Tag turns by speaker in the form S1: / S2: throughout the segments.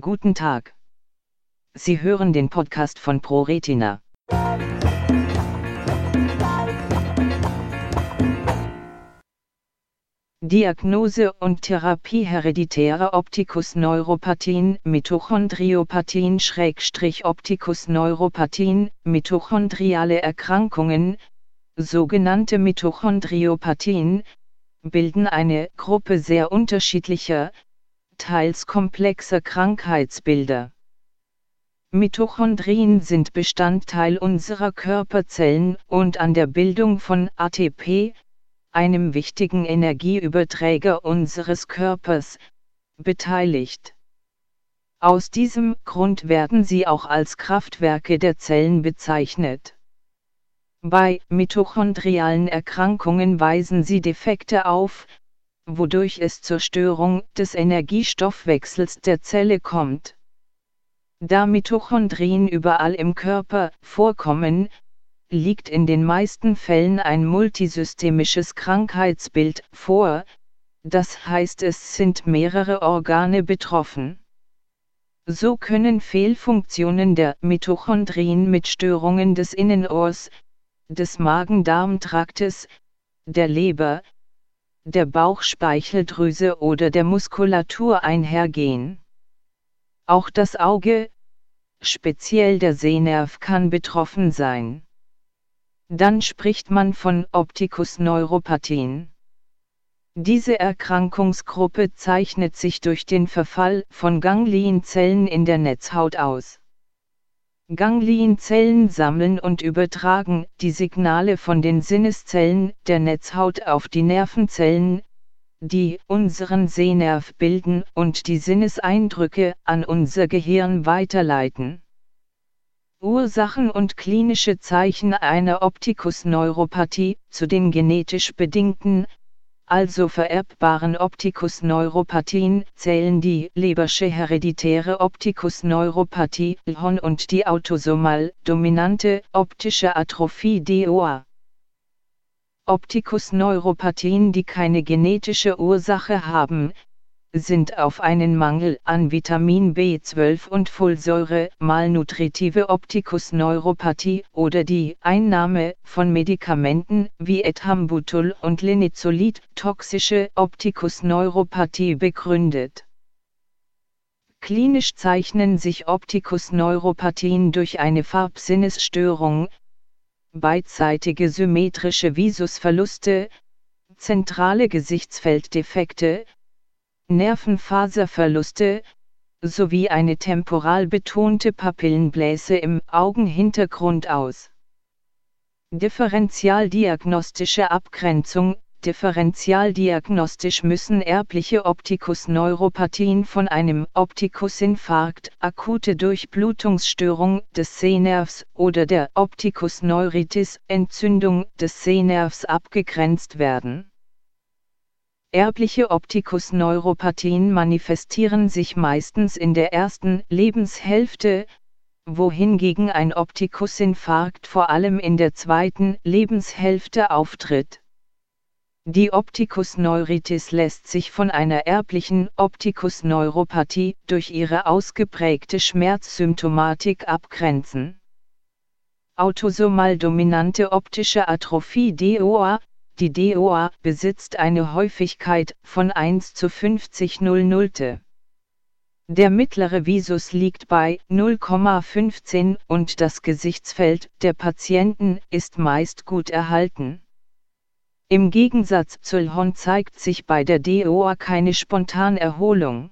S1: Guten Tag. Sie hören den Podcast von ProRetina. Diagnose und Therapie hereditäre Optikus-Neuropathien, Mitochondriopathien Schrägstrich Optikus-Neuropathien, mitochondriale Erkrankungen, sogenannte Mitochondriopathien, bilden eine Gruppe sehr unterschiedlicher, teils komplexer Krankheitsbilder. Mitochondrien sind Bestandteil unserer Körperzellen und an der Bildung von ATP, einem wichtigen Energieüberträger unseres Körpers, beteiligt. Aus diesem Grund werden sie auch als Kraftwerke der Zellen bezeichnet. Bei mitochondrialen Erkrankungen weisen sie Defekte auf, wodurch es zur Störung des Energiestoffwechsels der Zelle kommt. Da Mitochondrien überall im Körper vorkommen, liegt in den meisten Fällen ein multisystemisches Krankheitsbild vor, das heißt es sind mehrere Organe betroffen. So können Fehlfunktionen der Mitochondrien mit Störungen des Innenohrs, des Magen-Darm-Traktes, der Leber, der Bauchspeicheldrüse oder der Muskulatur einhergehen. Auch das Auge, speziell der Sehnerv kann betroffen sein. Dann spricht man von Optikus-Neuropathien. Diese Erkrankungsgruppe zeichnet sich durch den Verfall von Ganglienzellen in der Netzhaut aus. Ganglienzellen sammeln und übertragen die Signale von den Sinneszellen der Netzhaut auf die Nervenzellen, die unseren Sehnerv bilden und die Sinneseindrücke an unser Gehirn weiterleiten. Ursachen und klinische Zeichen einer Optikus-Neuropathie zu den genetisch bedingten, also vererbbaren Optikus-Neuropathien zählen die Lebersche hereditäre Optikus-Neuropathie LHON und die autosomal dominante optische Atrophie DOA. Optikus-Neuropathien, die keine genetische Ursache haben, sind auf einen Mangel an Vitamin B12 und Folsäure, malnutritive Optikus-Neuropathie oder die Einnahme von Medikamenten wie Ethambutol und Linezolid, toxische Optikus-Neuropathie begründet. Klinisch zeichnen sich Optikus-Neuropathien durch eine Farbsinnesstörung, beidseitige symmetrische Visusverluste, zentrale Gesichtsfelddefekte, Nervenfaserverluste, sowie eine temporal betonte Papillenbläse im Augenhintergrund aus. Differentialdiagnostische Abgrenzung Differentialdiagnostisch müssen erbliche Optikus-Neuropathien von einem Optikusinfarkt, akute Durchblutungsstörung des Sehnervs oder der Optikus-Neuritis, Entzündung des Sehnervs abgegrenzt werden. Erbliche Optikus-Neuropathien manifestieren sich meistens in der ersten Lebenshälfte, wohingegen ein Optikusinfarkt vor allem in der zweiten Lebenshälfte auftritt. Die Optikus-Neuritis lässt sich von einer erblichen Optikus-Neuropathie durch ihre ausgeprägte Schmerzsymptomatik abgrenzen. Autosomal dominante optische Atrophie DOA die DOA besitzt eine Häufigkeit von 1 zu 50 00. Der mittlere Visus liegt bei 0,15 und das Gesichtsfeld der Patienten ist meist gut erhalten. Im Gegensatz zur LHON zeigt sich bei der DOA keine Spontanerholung.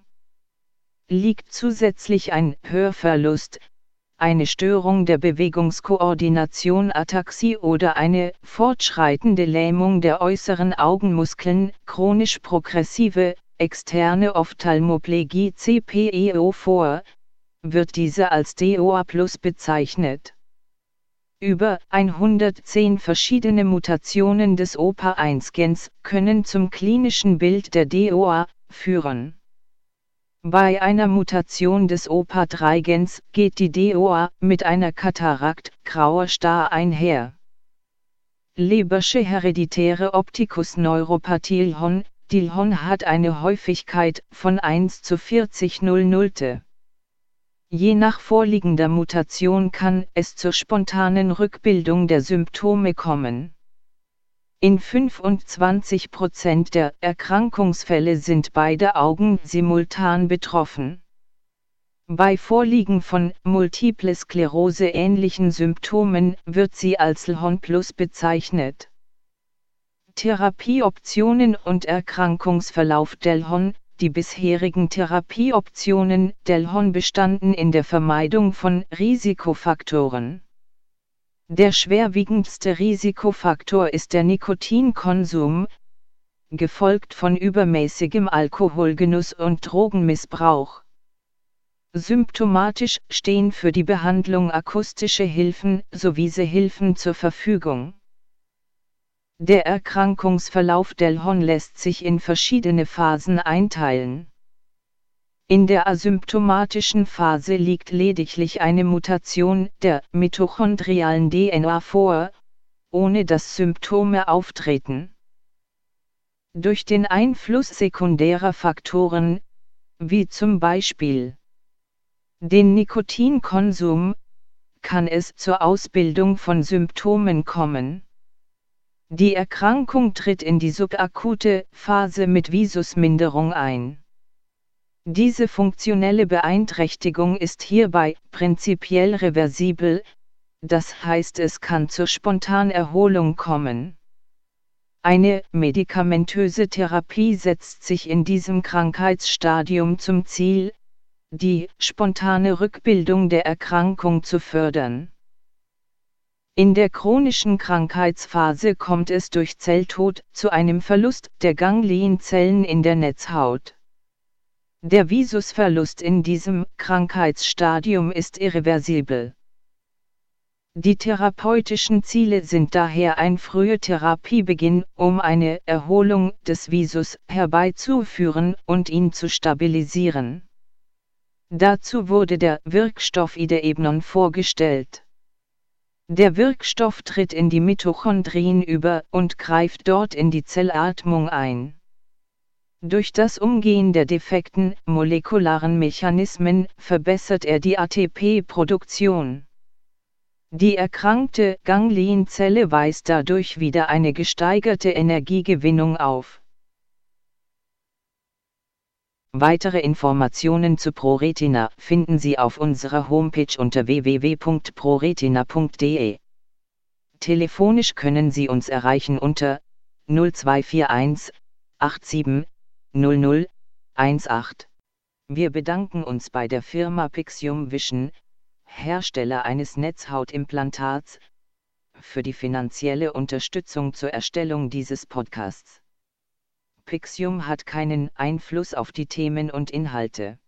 S1: Liegt zusätzlich ein Hörverlust, eine Störung der Bewegungskoordination Ataxie oder eine fortschreitende Lähmung der äußeren Augenmuskeln, chronisch progressive, externe Ophthalmoplegie CPEO vor, wird diese als DOA Plus bezeichnet. Über 110 verschiedene Mutationen des OPA1-Gens können zum klinischen Bild der DOA führen. Bei einer Mutation des OPA3-Gens geht die DOA mit einer Katarakt, grauer Star einher. Lebersche hereditäre Optikus-Neuropathie LHON, die LHON hat eine Häufigkeit von 1 zu 40 00. Je nach vorliegender Mutation kann es zur spontanen Rückbildung der Symptome kommen. In 25% der Erkrankungsfälle sind beide Augen simultan betroffen. Bei Vorliegen von Multiple Sklerose ähnlichen Symptomen wird sie als LHON Plus bezeichnet. Therapieoptionen und Erkrankungsverlauf Delhon Die bisherigen Therapieoptionen Delhon bestanden in der Vermeidung von Risikofaktoren. Der schwerwiegendste Risikofaktor ist der Nikotinkonsum, gefolgt von übermäßigem Alkoholgenuss und Drogenmissbrauch. Symptomatisch stehen für die Behandlung akustische Hilfen sowie Sehhilfen zur Verfügung. Der Erkrankungsverlauf Delhon lässt sich in verschiedene Phasen einteilen. In der asymptomatischen Phase liegt lediglich eine Mutation der mitochondrialen DNA vor, ohne dass Symptome auftreten. Durch den Einfluss sekundärer Faktoren, wie zum Beispiel den Nikotinkonsum, kann es zur Ausbildung von Symptomen kommen. Die Erkrankung tritt in die subakute Phase mit Visusminderung ein. Diese funktionelle Beeinträchtigung ist hierbei prinzipiell reversibel, das heißt es kann zur Spontanerholung kommen. Eine medikamentöse Therapie setzt sich in diesem Krankheitsstadium zum Ziel, die spontane Rückbildung der Erkrankung zu fördern. In der chronischen Krankheitsphase kommt es durch Zelltod zu einem Verlust der Ganglienzellen in der Netzhaut. Der Visusverlust in diesem Krankheitsstadium ist irreversibel. Die therapeutischen Ziele sind daher ein früher Therapiebeginn, um eine Erholung des Visus herbeizuführen und ihn zu stabilisieren. Dazu wurde der Wirkstoff Ideebnon vorgestellt. Der Wirkstoff tritt in die Mitochondrien über und greift dort in die Zellatmung ein. Durch das Umgehen der defekten molekularen Mechanismen verbessert er die ATP-Produktion. Die erkrankte Ganglienzelle weist dadurch wieder eine gesteigerte Energiegewinnung auf. Weitere Informationen zu ProRetina finden Sie auf unserer Homepage unter www.proretina.de. Telefonisch können Sie uns erreichen unter 0241 87 00 18. Wir bedanken uns bei der Firma Pixium Vision, Hersteller eines Netzhautimplantats, für die finanzielle Unterstützung zur Erstellung dieses Podcasts. Pixium hat keinen Einfluss auf die Themen und Inhalte.